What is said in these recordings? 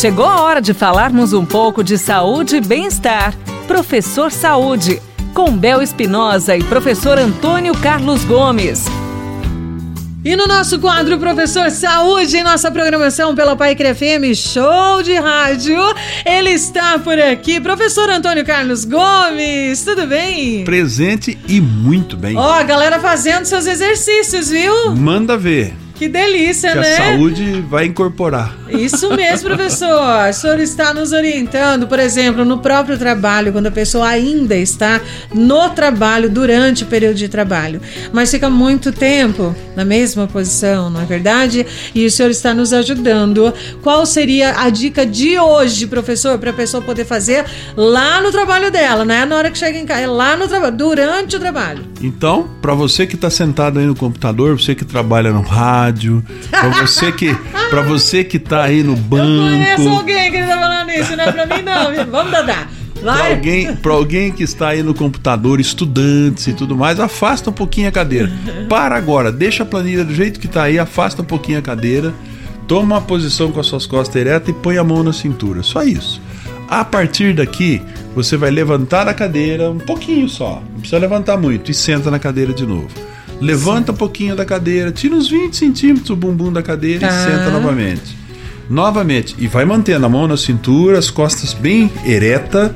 Chegou a hora de falarmos um pouco de saúde e bem-estar. Professor Saúde, com Bel Espinosa e professor Antônio Carlos Gomes. E no nosso quadro Professor Saúde, em nossa programação pela Pai FM Show de Rádio, ele está por aqui, professor Antônio Carlos Gomes, tudo bem? Presente e muito bem. Ó, a galera fazendo seus exercícios, viu? Manda ver. Que delícia, que né? A saúde vai incorporar. Isso mesmo, professor. O senhor está nos orientando, por exemplo, no próprio trabalho, quando a pessoa ainda está no trabalho, durante o período de trabalho, mas fica muito tempo na mesma posição, não é verdade? E o senhor está nos ajudando. Qual seria a dica de hoje, professor, para a pessoa poder fazer lá no trabalho dela, não é na hora que chega em casa, é lá no trabalho, durante o trabalho. Então, para você que está sentado aí no computador, você que trabalha no rádio, rádio, para você que para você que tá aí no banco. Eu conheço alguém que tá falando isso, não é para mim não. Vamos dadar. Para alguém, pra alguém que está aí no computador, estudantes e tudo mais, afasta um pouquinho a cadeira. Para agora, deixa a planilha do jeito que está aí, afasta um pouquinho a cadeira, toma uma posição com as suas costas eretas e põe a mão na cintura. Só isso. A partir daqui, você vai levantar a cadeira um pouquinho só. Não precisa levantar muito e senta na cadeira de novo. Levanta um pouquinho da cadeira, tira uns 20 centímetros o bumbum da cadeira ah. e senta novamente. Novamente. E vai mantendo a mão na cintura, as costas bem ereta.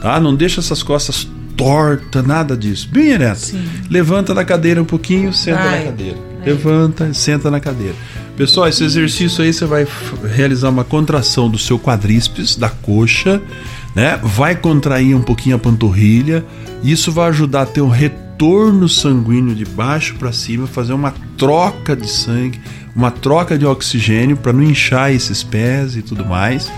Tá? Não deixa essas costas torta, nada disso. Bem ereta. Sim. Levanta da cadeira um pouquinho, senta Ai. na cadeira. Ai. Levanta, senta na cadeira. Pessoal, esse exercício aí você vai realizar uma contração do seu quadríceps, da coxa, né? Vai contrair um pouquinho a panturrilha. Isso vai ajudar a ter um retorno retorno sanguíneo de baixo para cima, fazer uma troca de sangue, uma troca de oxigênio para não inchar esses pés e tudo mais.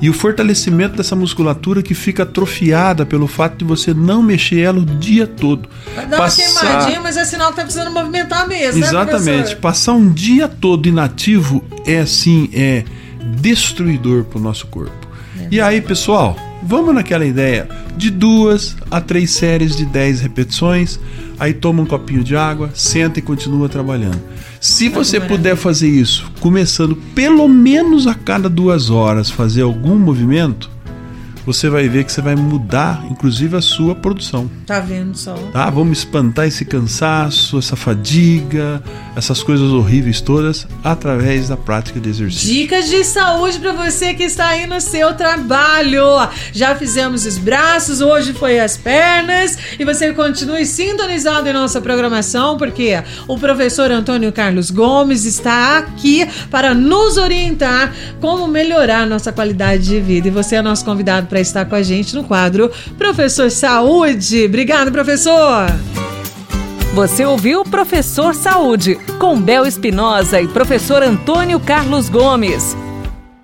E o fortalecimento dessa musculatura que fica atrofiada pelo fato de você não mexer ela o dia todo. Vai dar Passar... uma queimadinha, mas é sinal que tá precisando movimentar mesmo, né, Exatamente. Né, Passar um dia todo inativo é assim, é destruidor para o nosso corpo. É. E aí, pessoal, Vamos naquela ideia de duas a três séries de 10 repetições, aí toma um copinho de água, senta e continua trabalhando. Se você puder fazer isso, começando pelo menos a cada duas horas, fazer algum movimento, você vai ver que você vai mudar, inclusive, a sua produção. Tá vendo só? Tá? Vamos espantar esse cansaço, essa fadiga, essas coisas horríveis todas através da prática de exercício. Dicas de saúde para você que está aí no seu trabalho. Já fizemos os braços, hoje foi as pernas e você continue sintonizado em nossa programação porque o professor Antônio Carlos Gomes está aqui para nos orientar como melhorar nossa qualidade de vida e você é nosso convidado para estar com a gente no quadro Professor Saúde. Obrigado, professor! Você ouviu Professor Saúde, com Bel Espinosa e professor Antônio Carlos Gomes.